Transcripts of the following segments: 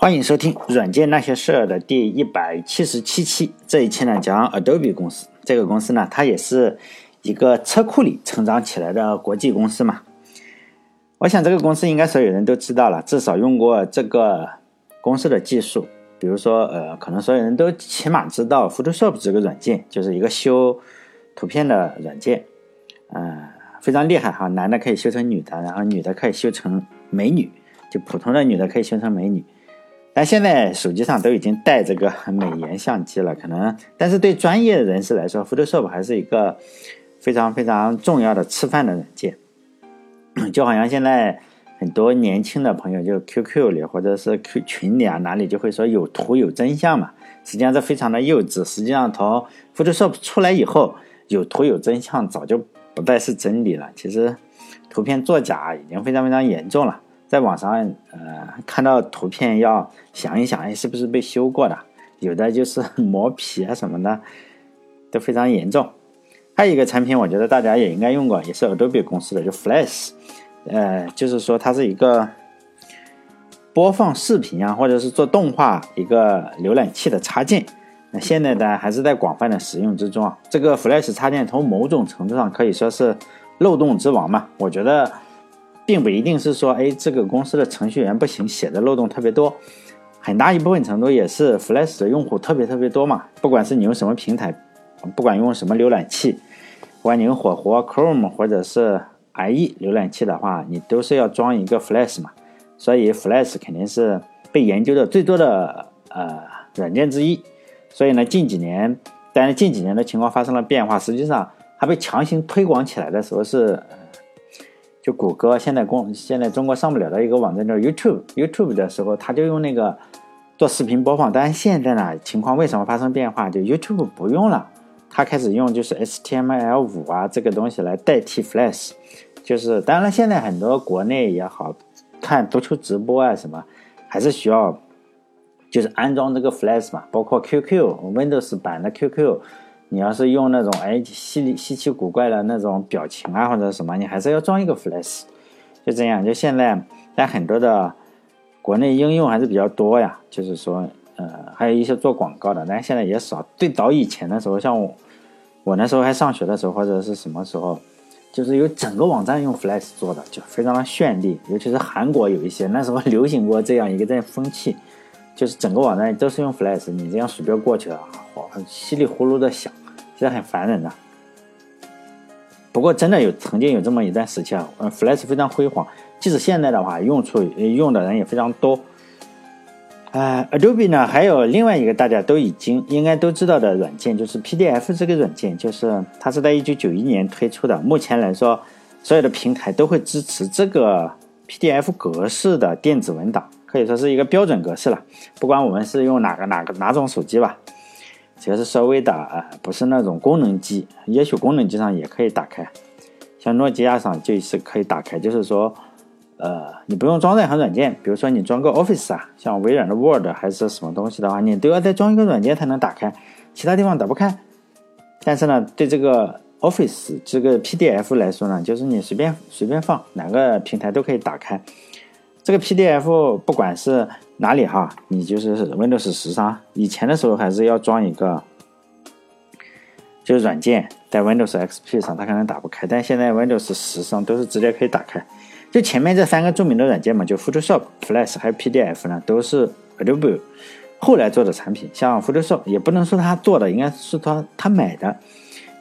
欢迎收听《软件那些事儿》的第一百七十七期。这一期呢，讲 Adobe 公司。这个公司呢，它也是一个车库里成长起来的国际公司嘛。我想这个公司应该所有人都知道了，至少用过这个公司的技术。比如说，呃，可能所有人都起码知道 Photoshop 这个软件，就是一个修图片的软件，嗯，非常厉害哈。男的可以修成女的，然后女的可以修成美女，就普通的女的可以修成美女。但现在手机上都已经带这个 美颜相机了，可能，但是对专业人士来说，Photoshop 还是一个非常非常重要的吃饭的软件。就好像现在很多年轻的朋友，就 QQ 里或者是 Q 群里啊，哪里就会说有图有真相嘛，实际上这非常的幼稚。实际上从 Photoshop 出来以后，有图有真相早就不再是真理了。其实图片作假已经非常非常严重了。在网上，呃，看到图片要想一想，哎，是不是被修过的？有的就是磨皮啊什么的，都非常严重。还有一个产品，我觉得大家也应该用过，也是 Adobe 公司的，就 Flash，呃，就是说它是一个播放视频啊，或者是做动画一个浏览器的插件。那现在呢，还是在广泛的使用之中啊。这个 Flash 插件从某种程度上可以说是漏洞之王嘛，我觉得。并不一定是说，哎，这个公司的程序员不行，写的漏洞特别多，很大一部分程度也是 Flash 的用户特别特别多嘛。不管是你用什么平台，不管用什么浏览器，不管你用火狐、Chrome 或者是 IE 浏览器的话，你都是要装一个 Flash 嘛。所以 Flash 肯定是被研究的最多的呃软件之一。所以呢，近几年，但是近几年的情况发生了变化，实际上它被强行推广起来的时候是。就谷歌现在公现在中国上不了的一个网站叫 YouTube，YouTube 的时候，他就用那个做视频播放。但是现在呢，情况为什么发生变化？就 YouTube 不用了，他开始用就是 HTML5 啊这个东西来代替 Flash。就是当然现在很多国内也好看足球直播啊什么，还是需要就是安装这个 Flash 嘛，包括 QQ Windows 版的 QQ。你要是用那种哎稀里稀奇古怪的那种表情啊或者什么，你还是要装一个 Flash，就这样。就现在，但很多的国内应用还是比较多呀。就是说，呃，还有一些做广告的，但现在也少。最早以前的时候，像我我那时候还上学的时候，或者是什么时候，就是有整个网站用 Flash 做的，就非常的绚丽。尤其是韩国有一些那时候流行过这样一个这风气。就是整个网站都是用 Flash，你这样鼠标过去了，好稀里呼噜的响，其实很烦人的。不过真的有曾经有这么一段时期啊，嗯，Flash 非常辉煌，即使现在的话用处用的人也非常多。呃，Adobe 呢还有另外一个大家都已经应该都知道的软件，就是 PDF 这个软件，就是它是在一九九一年推出的。目前来说，所有的平台都会支持这个 PDF 格式的电子文档。可以说是一个标准格式了，不管我们是用哪个哪个哪种手机吧，只要是稍微的呃不是那种功能机，也许功能机上也可以打开，像诺基亚上就是可以打开，就是说，呃，你不用装任何软件，比如说你装个 Office 啊，像微软的 Word 还是什么东西的话，你都要再装一个软件才能打开，其他地方打不开。但是呢，对这个 Office 这个 PDF 来说呢，就是你随便随便放哪个平台都可以打开。这个 PDF 不管是哪里哈，你就是 Windows 十上，以前的时候还是要装一个，就是软件在 Windows XP 上它可能打不开，但现在 Windows 十上都是直接可以打开。就前面这三个著名的软件嘛，就 Photoshop、Flash 还有 PDF 呢，都是 Adobe 后来做的产品。像 Photoshop 也不能说他做的，应该是他他买的。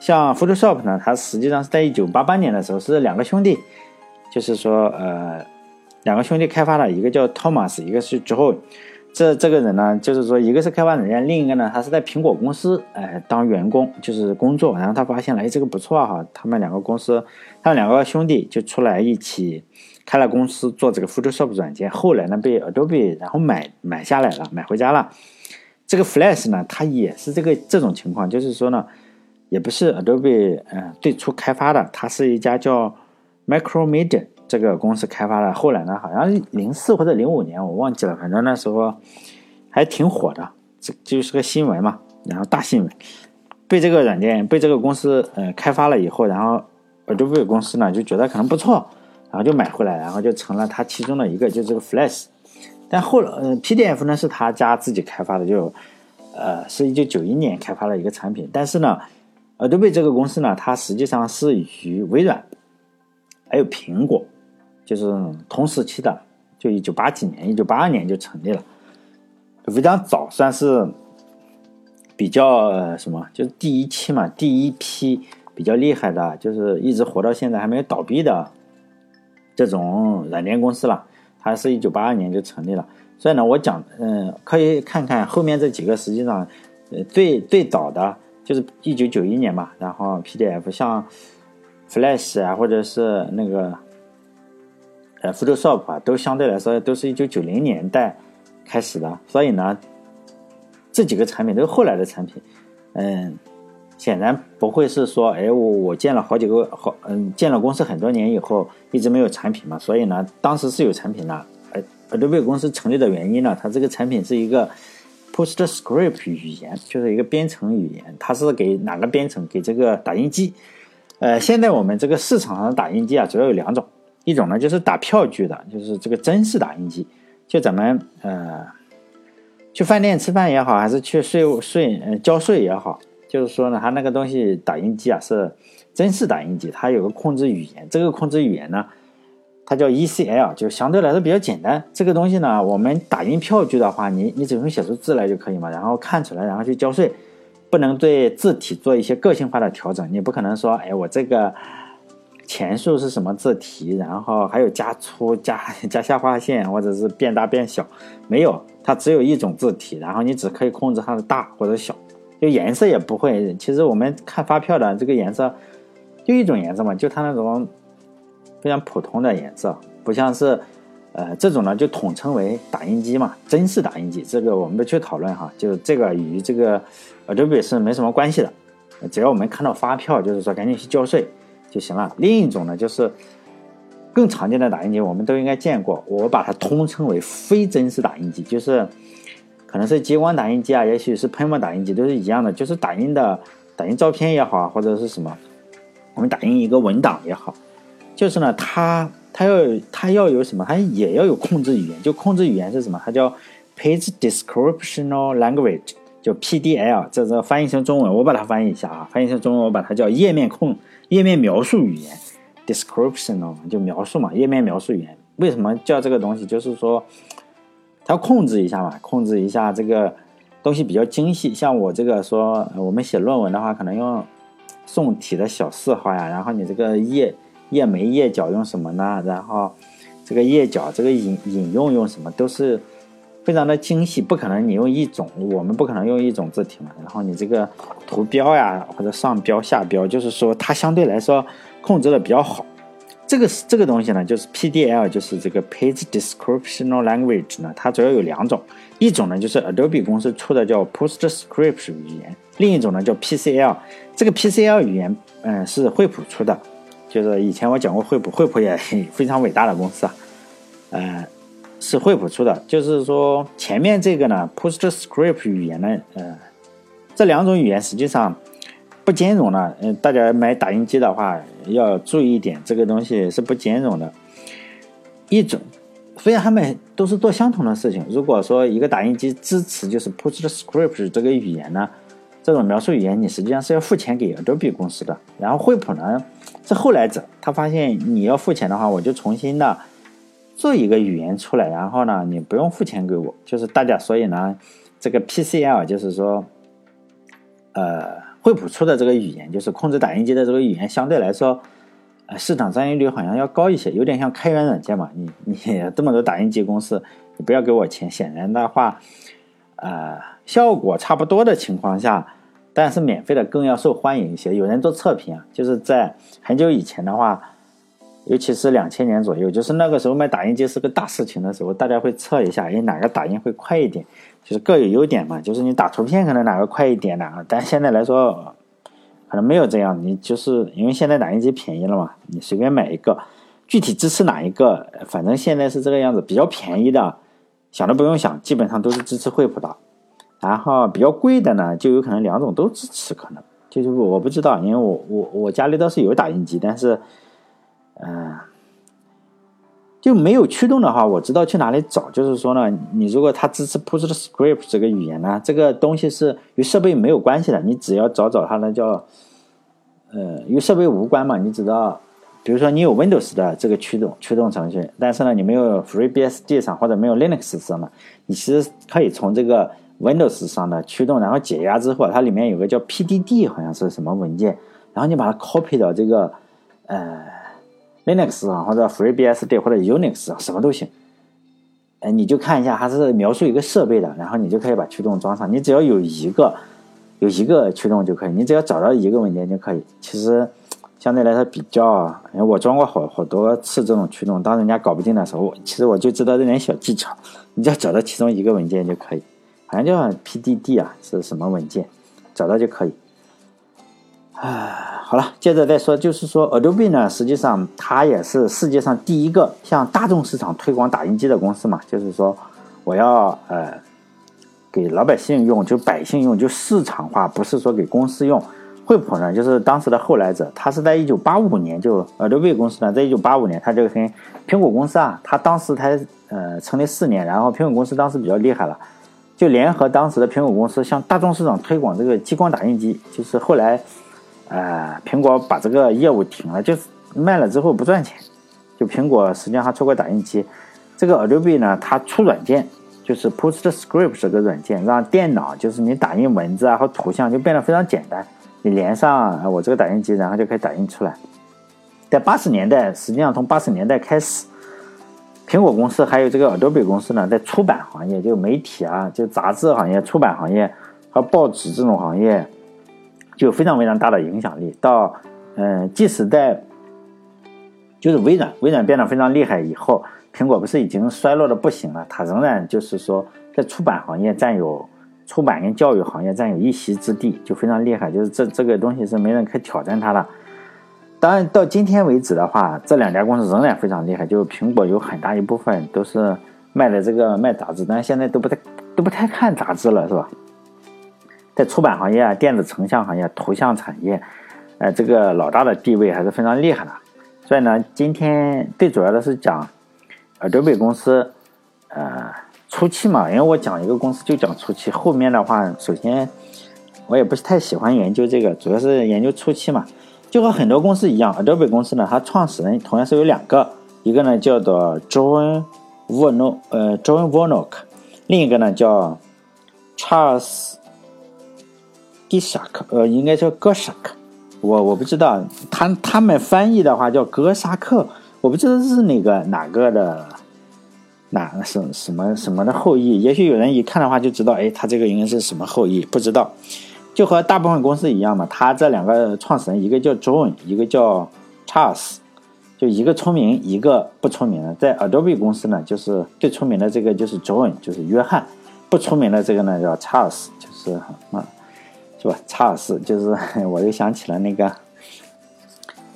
像 Photoshop 呢，它实际上是在一九八八年的时候是两个兄弟，就是说呃。两个兄弟开发的，一个叫 Thomas，一个是之后。这这个人呢，就是说，一个是开发软件，另一个呢，他是在苹果公司哎当员工，就是工作。然后他发现了，哎，这个不错哈。他们两个公司，他们两个兄弟就出来一起开了公司做这个 Photoshop 软件。后来呢，被 Adobe 然后买买下来了，买回家了。这个 Flash 呢，它也是这个这种情况，就是说呢，也不是 Adobe 嗯最初开发的，它是一家叫 Micromedia。这个公司开发的，后来呢，好像零四或者零五年，我忘记了，反正那时候还挺火的，这就是个新闻嘛，然后大新闻，被这个软件被这个公司呃开发了以后，然后 Adobe 公司呢就觉得可能不错，然后就买回来，然后就成了它其中的一个，就这个 Flash，但后来，呃，PDF 呢是他家自己开发的，就呃是一九九一年开发的一个产品。但是呢，Adobe 这个公司呢，它实际上是与微软还有苹果就是同时期的，就一九八几年、一九八二年就成立了，非常早，算是比较什么，就是第一期嘛，第一批比较厉害的，就是一直活到现在还没有倒闭的这种软件公司了。它是一九八二年就成立了，所以呢，我讲，嗯，可以看看后面这几个，实际上，呃，最最早的就是一九九一年嘛，然后 PDF 像 Flash 啊，或者是那个呃 Photoshop 啊，都相对来说都是一九九零年代开始的，所以呢，这几个产品都是后来的产品，嗯，显然不会是说，哎，我我建了好几个好，嗯，建了公司很多年以后。一直没有产品嘛，所以呢，当时是有产品的。呃，Adobe 公司成立的原因呢，它这个产品是一个 PostScript 语言，就是一个编程语言。它是给哪个编程？给这个打印机。呃，现在我们这个市场上的打印机啊，主要有两种，一种呢就是打票据的，就是这个真式打印机，就咱们呃去饭店吃饭也好，还是去税务税呃交税也好，就是说呢，它那个东西打印机啊是。真式打印机它有个控制语言，这个控制语言呢，它叫 ECL，就相对来说比较简单。这个东西呢，我们打印票据的话，你你只用写出字来就可以嘛，然后看出来，然后去交税，不能对字体做一些个性化的调整。你不可能说，哎，我这个前数是什么字体，然后还有加粗、加 加下划线，或者是变大变小，没有，它只有一种字体，然后你只可以控制它的大或者小，就颜色也不会。其实我们看发票的这个颜色。就一种颜色嘛，就它那种非常普通的颜色，不像是，呃，这种呢就统称为打印机嘛，真式打印机。这个我们不去讨论哈，就这个与这个 Adobe 是没什么关系的。只要我们看到发票，就是说赶紧去交税就行了。另一种呢，就是更常见的打印机，我们都应该见过，我把它通称为非真实打印机，就是可能是激光打印机啊，也许是喷墨打印机，都是一样的，就是打印的打印照片也好啊，或者是什么。我们打印一个文档也好，就是呢，它它要它要有什么？它也要有控制语言。就控制语言是什么？它叫 Page Descriptional Language，就 PDL。这这翻译成中文，我把它翻译一下啊。翻译成中文，我把它叫页面控页面描述语言，Descriptional 就描述嘛，页面描述语言。为什么叫这个东西？就是说，它控制一下嘛，控制一下这个东西比较精细。像我这个说，我们写论文的话，可能用。宋体的小四号呀，然后你这个页页眉页脚用什么呢？然后这个页脚这个引引用用什么？都是非常的精细，不可能你用一种，我们不可能用一种字体嘛。然后你这个图标呀，或者上标下标，就是说它相对来说控制的比较好。这个是这个东西呢，就是 PDL，就是这个 Page Descriptional Language 呢，它主要有两种，一种呢就是 Adobe 公司出的叫 PostScript 语言。另一种呢叫 PCL，这个 PCL 语言，嗯，是惠普出的，就是以前我讲过惠普，惠普也 非常伟大的公司啊，呃，是惠普出的。就是说前面这个呢，PostScript 语言呢，呃，这两种语言实际上不兼容的。嗯，大家买打印机的话要注意一点，这个东西是不兼容的。一种，虽然他们都是做相同的事情，如果说一个打印机支持就是 PostScript 这个语言呢？这种描述语言，你实际上是要付钱给 Adobe 公司的。然后惠普呢是后来者，他发现你要付钱的话，我就重新的做一个语言出来。然后呢，你不用付钱给我，就是大家。所以呢，这个 PCL 就是说，呃，惠普出的这个语言，就是控制打印机的这个语言，相对来说，呃，市场占有率好像要高一些，有点像开源软件嘛。你你这么多打印机公司，你不要给我钱，显然的话，呃，效果差不多的情况下。但是免费的更要受欢迎一些。有人做测评啊，就是在很久以前的话，尤其是两千年左右，就是那个时候卖打印机是个大事情的时候，大家会测一下，哎，哪个打印会快一点，就是各有优点嘛。就是你打图片可能哪个快一点，哪个，但现在来说可能没有这样。你就是因为现在打印机便宜了嘛，你随便买一个，具体支持哪一个，反正现在是这个样子，比较便宜的，想都不用想，基本上都是支持惠普的。然后比较贵的呢，就有可能两种都支持，可能就是我不知道，因为我我我家里倒是有打印机，但是，嗯，就没有驱动的话，我知道去哪里找。就是说呢，你如果它支持 PostScript 这个语言呢，这个东西是与设备没有关系的，你只要找找它呢叫，呃，与设备无关嘛。你知道，比如说你有 Windows 的这个驱动驱动程序，但是呢你没有 FreeBSD 上或者没有 Linux 上嘛，你其实可以从这个 Windows 上的驱动，然后解压之后，它里面有个叫 PDD，好像是什么文件，然后你把它 copy 到这个，呃。Linux 啊，或者 FreeBSD 或者 Unix 啊，什么都行。哎，你就看一下，它是描述一个设备的，然后你就可以把驱动装上。你只要有一个，有一个驱动就可以。你只要找到一个文件就可以。其实相对来说比较，我装过好好多次这种驱动，当人家搞不定的时候，其实我就知道这点小技巧。你只要找到其中一个文件就可以，好像叫 PDD 啊，是什么文件，找到就可以。啊，好了，接着再说，就是说，Adobe 呢，实际上它也是世界上第一个向大众市场推广打印机的公司嘛。就是说，我要呃给老百姓用，就百姓用，就市场化，不是说给公司用。惠普呢，就是当时的后来者，他是在一九八五年就 Adobe 公司呢，在一九八五年，他就跟苹果公司啊，他当时才呃成立四年，然后苹果公司当时比较厉害了，就联合当时的苹果公司向大众市场推广这个激光打印机，就是后来。呃，苹果把这个业务停了，就是卖了之后不赚钱。就苹果实际上还出过打印机，这个 Adobe 呢，它出软件，就是 PostScript 这个软件，让电脑就是你打印文字啊和图像就变得非常简单。你连上我这个打印机，然后就可以打印出来。在八十年代，实际上从八十年代开始，苹果公司还有这个 Adobe 公司呢，在出版行业，就媒体啊，就杂志行业、出版行业和报纸这种行业。就非常非常大的影响力。到，嗯，即使在，就是微软，微软变得非常厉害以后，苹果不是已经衰落的不行了？它仍然就是说，在出版行业占有出版跟教育行业占有一席之地，就非常厉害。就是这这个东西是没人可以挑战它的。当然，到今天为止的话，这两家公司仍然非常厉害。就苹果有很大一部分都是卖的这个卖杂志，但是现在都不太都不太看杂志了，是吧？在出版行业啊、电子成像行业、图像产业，呃，这个老大的地位还是非常厉害的。所以呢，今天最主要的是讲，Adobe 公司，呃，初期嘛，因为我讲一个公司就讲初期，后面的话，首先我也不是太喜欢研究这个，主要是研究初期嘛。就和很多公司一样，Adobe 公司呢，它创始人同样是有两个，一个呢叫做 John Warnock，呃，John Warnock，另一个呢叫 Charles。迪沙克呃，应该叫哥沙克我我不知道，他他们翻译的话叫哥沙克，我不知道是哪个哪个的，哪什什么什么的后裔，也许有人一看的话就知道，哎，他这个应该是什么后裔，不知道，就和大部分公司一样嘛，他这两个创始人，一个叫 John，一个叫 Charles，就一个出名，一个不出名的，在 Adobe 公司呢，就是最出名的这个就是 John，就是约翰，不出名的这个呢叫 Charles，就是啊。是吧？查尔斯就是，我又想起了那个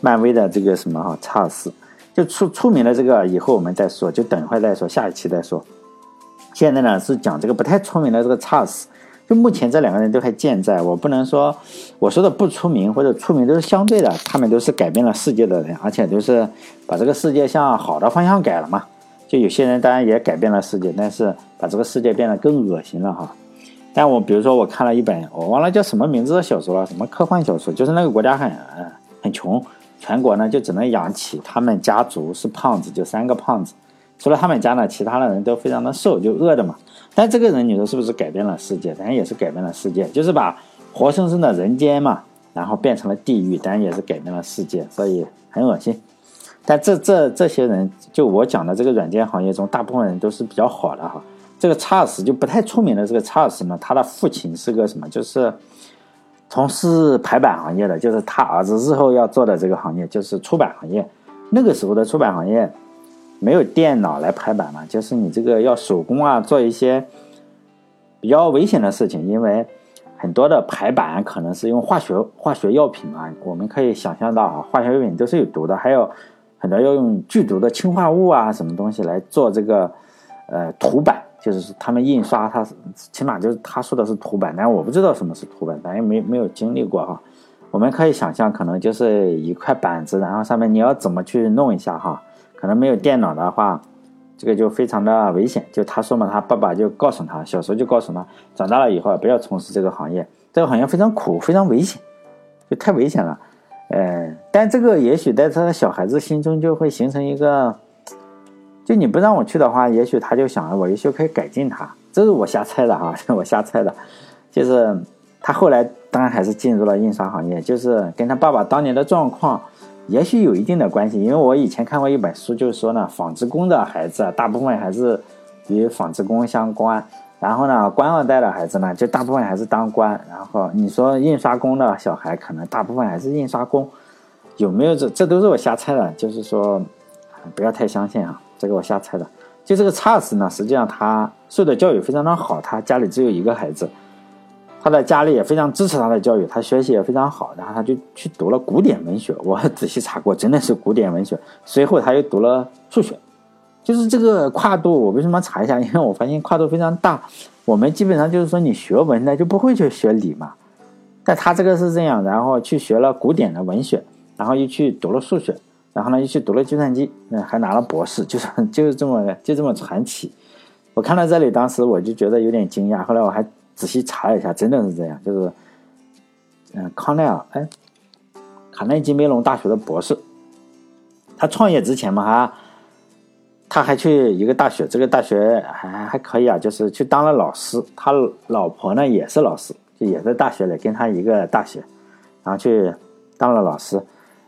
漫威的这个什么哈，查尔斯就出出名的这个，以后我们再说，就等会再说，下一期再说。现在呢是讲这个不太出名的这个查尔斯，就目前这两个人都还健在。我不能说我说的不出名或者出名都是相对的，他们都是改变了世界的人，而且都是把这个世界向好的方向改了嘛。就有些人当然也改变了世界，但是把这个世界变得更恶心了哈。但我比如说，我看了一本，我忘了叫什么名字的小说了，什么科幻小说，就是那个国家很很穷，全国呢就只能养起他们家族是胖子，就三个胖子，除了他们家呢，其他的人都非常的瘦，就饿的嘛。但这个人你说是不是改变了世界？当然也是改变了世界，就是把活生生的人间嘛，然后变成了地狱，当然也是改变了世界，所以很恶心。但这这这些人，就我讲的这个软件行业中，大部分人都是比较好的哈。这个查尔斯就不太出名的这个查尔斯呢，他的父亲是个什么？就是从事排版行业的，就是他儿子日后要做的这个行业，就是出版行业。那个时候的出版行业没有电脑来排版嘛，就是你这个要手工啊，做一些比较危险的事情，因为很多的排版可能是用化学化学药品啊，我们可以想象到啊，化学药品都是有毒的，还有很多要用剧毒的氰化物啊，什么东西来做这个呃图版。就是他们印刷，他起码就是他说的是图版，但我不知道什么是图版，咱也没没有经历过哈。我们可以想象，可能就是一块板子，然后上面你要怎么去弄一下哈？可能没有电脑的话，这个就非常的危险。就他说嘛，他爸爸就告诉他，小时候就告诉他，长大了以后不要从事这个行业，这个行业非常苦，非常危险，就太危险了。呃，但这个也许在他的小孩子心中就会形成一个，就你不让我去的话，也许他就想，我也许可以改进他。这是我瞎猜的啊，我瞎猜的，就是他后来当然还是进入了印刷行业，就是跟他爸爸当年的状况也许有一定的关系。因为我以前看过一本书，就是说呢，纺织工的孩子大部分还是与纺织工相关，然后呢，官二代的孩子呢，就大部分还是当官。然后你说印刷工的小孩，可能大部分还是印刷工，有没有这？这都是我瞎猜的，就是说不要太相信啊，这个我瞎猜的。就这个查尔斯呢，实际上他受的教育非常的好，他家里只有一个孩子，他的家里也非常支持他的教育，他学习也非常好，然后他就去读了古典文学，我 仔细查过，真的是古典文学。随后他又读了数学，就是这个跨度，我为什么查一下？因为我发现跨度非常大。我们基本上就是说，你学文的就不会去学理嘛，但他这个是这样，然后去学了古典的文学，然后又去读了数学。然后呢，又去读了计算机，嗯，还拿了博士，就是 就是这么就这么传奇。我看到这里，当时我就觉得有点惊讶。后来我还仔细查了一下，真的是这样，就是，嗯，康奈尔，哎，卡内基梅隆大学的博士。他创业之前嘛，哈，他还去一个大学，这个大学还还可以啊，就是去当了老师。他老婆呢也是老师，就也在大学里，跟他一个大学，然后去当了老师。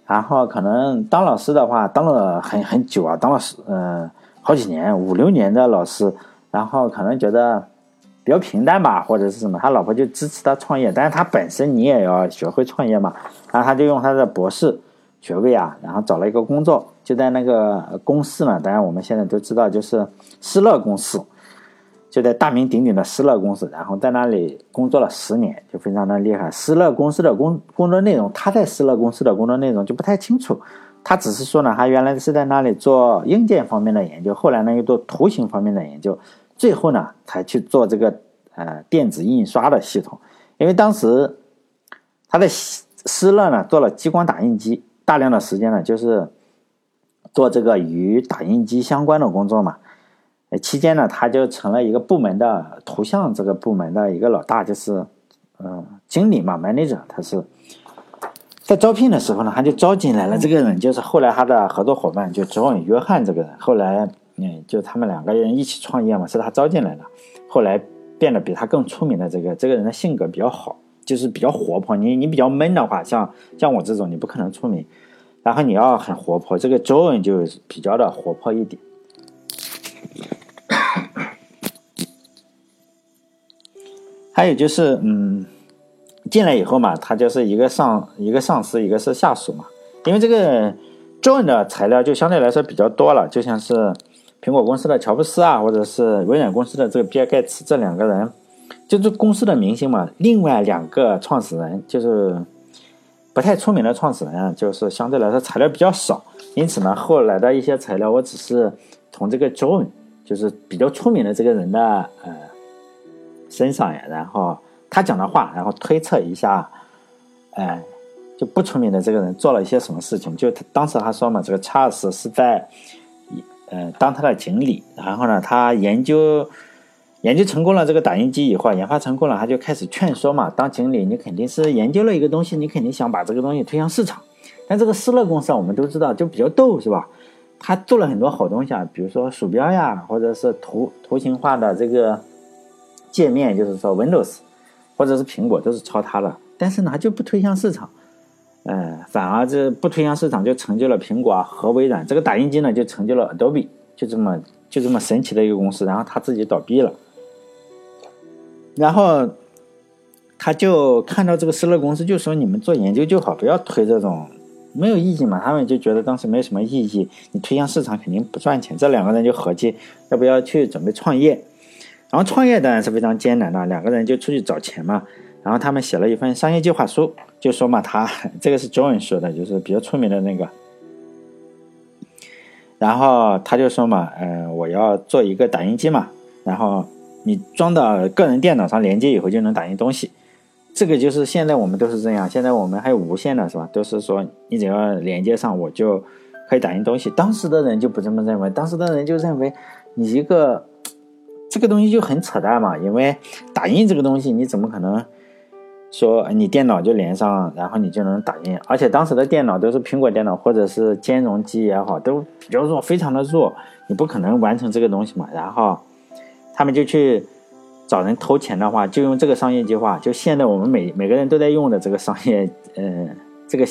然后可能当老师的话，当了很很久啊，当了十嗯好几年，五六年的老师。然后可能觉得比较平淡吧，或者是什么，他老婆就支持他创业。但是他本身你也要学会创业嘛。然后他就用他的博士学位啊，然后找了一个工作，就在那个公司呢。当然我们现在都知道，就是施乐公司。就在大名鼎鼎的施乐公司，然后在那里工作了十年，就非常的厉害。施乐公司的工工作内容，他在施乐公司的工作内容就不太清楚。他只是说呢，他原来是在那里做硬件方面的研究，后来呢又做图形方面的研究，最后呢才去做这个呃电子印刷的系统。因为当时他在施乐呢做了激光打印机，大量的时间呢就是做这个与打印机相关的工作嘛。期间呢，他就成了一个部门的图像这个部门的一个老大，就是，嗯，经理嘛，manager。他是在招聘的时候呢，他就招进来了这个人，就是后来他的合作伙伴，就 John 约翰这个人。后来，嗯，就他们两个人一起创业嘛，是他招进来的。后来变得比他更出名的这个这个人的性格比较好，就是比较活泼。你你比较闷的话，像像我这种，你不可能出名。然后你要很活泼，这个 John 就比较的活泼一点。还有就是，嗯，进来以后嘛，他就是一个上一个上司，一个是下属嘛。因为这个 John 的材料就相对来说比较多了，就像是苹果公司的乔布斯啊，或者是微软公司的这个比尔盖茨这两个人，就是公司的明星嘛。另外两个创始人就是不太出名的创始人啊，就是相对来说材料比较少。因此呢，后来的一些材料，我只是从这个 John，就是比较出名的这个人的呃。身上呀，然后他讲的话，然后推测一下，哎，就不出名的这个人做了一些什么事情。就他当时他说嘛，这个查尔斯是在，呃，当他的经理。然后呢，他研究研究成功了这个打印机以后，研发成功了，他就开始劝说嘛。当经理，你肯定是研究了一个东西，你肯定想把这个东西推向市场。但这个施乐公司啊我们都知道，就比较逗，是吧？他做了很多好东西啊，比如说鼠标呀，或者是图图形化的这个。界面就是说，Windows 或者是苹果都是抄它的，但是呢，就不推向市场，呃，反而这不推向市场就成就了苹果和微软。这个打印机呢，就成就了 Adobe，就这么就这么神奇的一个公司。然后他自己倒闭了，然后他就看到这个施乐公司，就说你们做研究就好，不要推这种没有意义嘛。他们就觉得当时没什么意义，你推向市场肯定不赚钱。这两个人就合计，要不要去准备创业？然后创业当然是非常艰难的，两个人就出去找钱嘛。然后他们写了一份商业计划书，就说嘛，他 这个是 John 说的，就是比较出名的那个。然后他就说嘛，嗯，我要做一个打印机嘛，然后你装到个人电脑上连接以后就能打印东西。这个就是现在我们都是这样，现在我们还有无线的是吧？都是说你只要连接上，我就。可以打印东西。当时的人就不这么认为，当时的人就认为你一个这个东西就很扯淡嘛，因为打印这个东西你怎么可能说你电脑就连上，然后你就能打印？而且当时的电脑都是苹果电脑或者是兼容机也好，都比较弱，非常的弱，你不可能完成这个东西嘛。然后他们就去。找人投钱的话，就用这个商业计划。就现在我们每每个人都在用的这个商业，呃，这个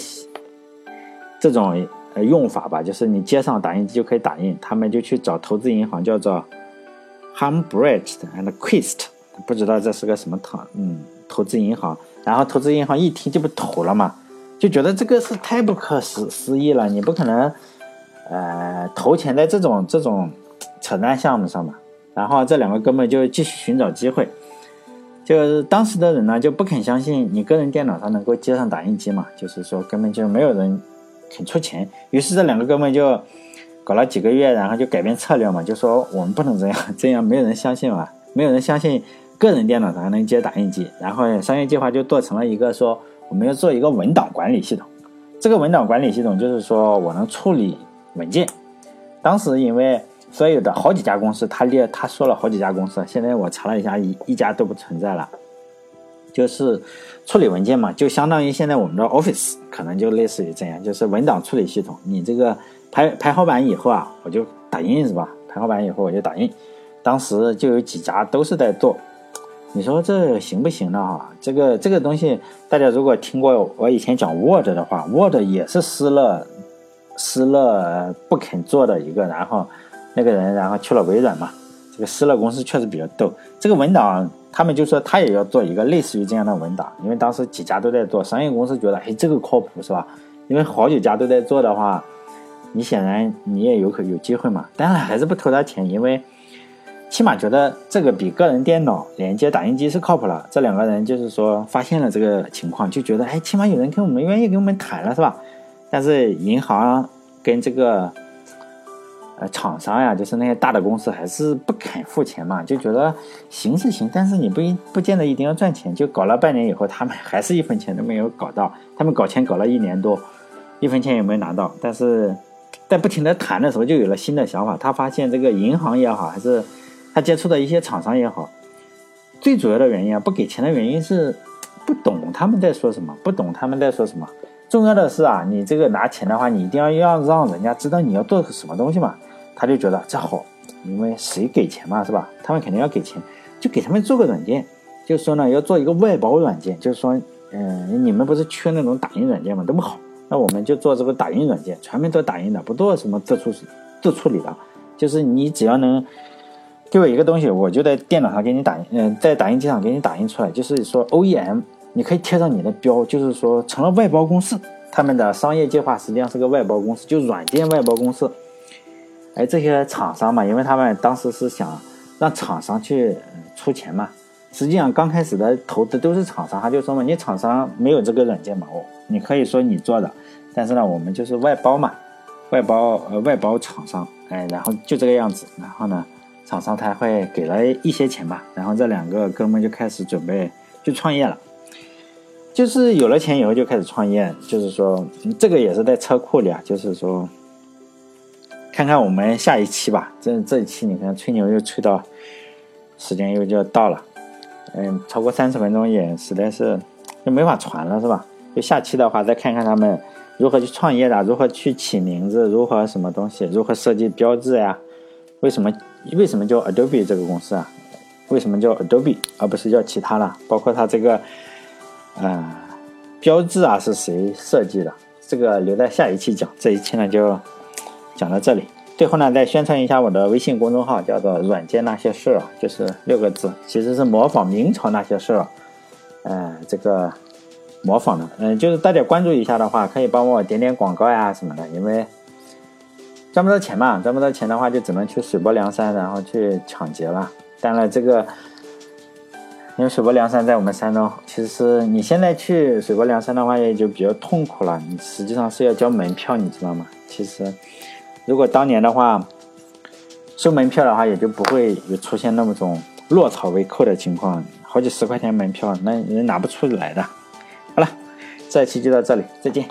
这种呃用法吧，就是你接上打印机就可以打印。他们就去找投资银行，叫做 Humbrecht and Quist，不知道这是个什么投嗯投资银行。然后投资银行一听就不投了嘛，就觉得这个是太不可思思议了，你不可能呃投钱在这种这种扯淡项目上嘛。然后这两个哥们就继续寻找机会，就当时的人呢就不肯相信你个人电脑上能够接上打印机嘛，就是说根本就没有人肯出钱。于是这两个哥们就搞了几个月，然后就改变策略嘛，就说我们不能这样，这样没有人相信嘛，没有人相信个人电脑才能接打印机。然后商业计划就做成了一个说我们要做一个文档管理系统，这个文档管理系统就是说我能处理文件。当时因为。所有的好几家公司，他列他说了好几家公司，现在我查了一下，一一家都不存在了。就是处理文件嘛，就相当于现在我们的 Office，可能就类似于这样，就是文档处理系统。你这个排排好版以后啊，我就打印是吧？排好版以后我就打印。当时就有几家都是在做，你说这行不行呢？哈，这个这个东西，大家如果听过我以前讲 Word 的话，Word 也是施乐施乐不肯做的一个，然后。那个人然后去了微软嘛，这个施乐公司确实比较逗。这个文档，他们就说他也要做一个类似于这样的文档，因为当时几家都在做，商业公司觉得，哎，这个靠谱是吧？因为好几家都在做的话，你显然你也有可有机会嘛。当然还是不投他钱，因为起码觉得这个比个人电脑连接打印机是靠谱了。这两个人就是说发现了这个情况，就觉得，哎，起码有人跟我们愿意跟我们谈了是吧？但是银行跟这个呃。厂商呀，就是那些大的公司，还是不肯付钱嘛，就觉得行是行，但是你不一不见得一定要赚钱。就搞了半年以后，他们还是一分钱都没有搞到。他们搞钱搞了一年多，一分钱也没拿到。但是在不停的谈的时候，就有了新的想法。他发现这个银行也好，还是他接触的一些厂商也好，最主要的原因啊，不给钱的原因是不懂他们在说什么，不懂他们在说什么。重要的是啊，你这个拿钱的话，你一定要要让人家知道你要做什么东西嘛。他就觉得这好，因为谁给钱嘛，是吧？他们肯定要给钱，就给他们做个软件，就说呢要做一个外包软件，就是说，嗯，你们不是缺那种打印软件吗？这么好，那我们就做这个打印软件，全面做打印的，不做什么自处自处理的，就是你只要能给我一个东西，我就在电脑上给你打印，嗯，在打印机上给你打印出来，就是说 OEM，你可以贴上你的标，就是说成了外包公司，他们的商业计划实际上是个外包公司，就软件外包公司。哎，这些厂商嘛，因为他们当时是想让厂商去出钱嘛。实际上刚开始的投资都是厂商，他就说嘛，你厂商没有这个软件嘛，哦，你可以说你做的，但是呢，我们就是外包嘛，外包呃外包厂商，哎，然后就这个样子，然后呢，厂商他会给了一些钱吧，然后这两个哥们就开始准备去创业了，就是有了钱以后就开始创业，就是说这个也是在车库里啊，就是说。看看我们下一期吧，这这一期你看吹牛又吹到，时间又就要到了，嗯，超过三十分钟也实在是就没法传了，是吧？就下期的话再看看他们如何去创业的，如何去起名字，如何什么东西，如何设计标志呀？为什么为什么叫 Adobe 这个公司啊？为什么叫 Adobe 而不是叫其他了？包括它这个啊标志啊是谁设计的？这个留在下一期讲，这一期呢就。讲到这里，最后呢，再宣传一下我的微信公众号，叫做“软件那些事儿”，就是六个字，其实是模仿明朝那些事儿，呃，这个模仿的，嗯，就是大家关注一下的话，可以帮我点点广告呀什么的，因为赚不到钱嘛，赚不到钱的话，就只能去水泊梁山，然后去抢劫了。当然，这个因为水泊梁山在我们山东，其实你现在去水泊梁山的话，也就比较痛苦了，你实际上是要交门票，你知道吗？其实。如果当年的话，收门票的话，也就不会有出现那么种落草为寇的情况，好几十块钱门票，那人拿不出来的。好了，这一期就到这里，再见。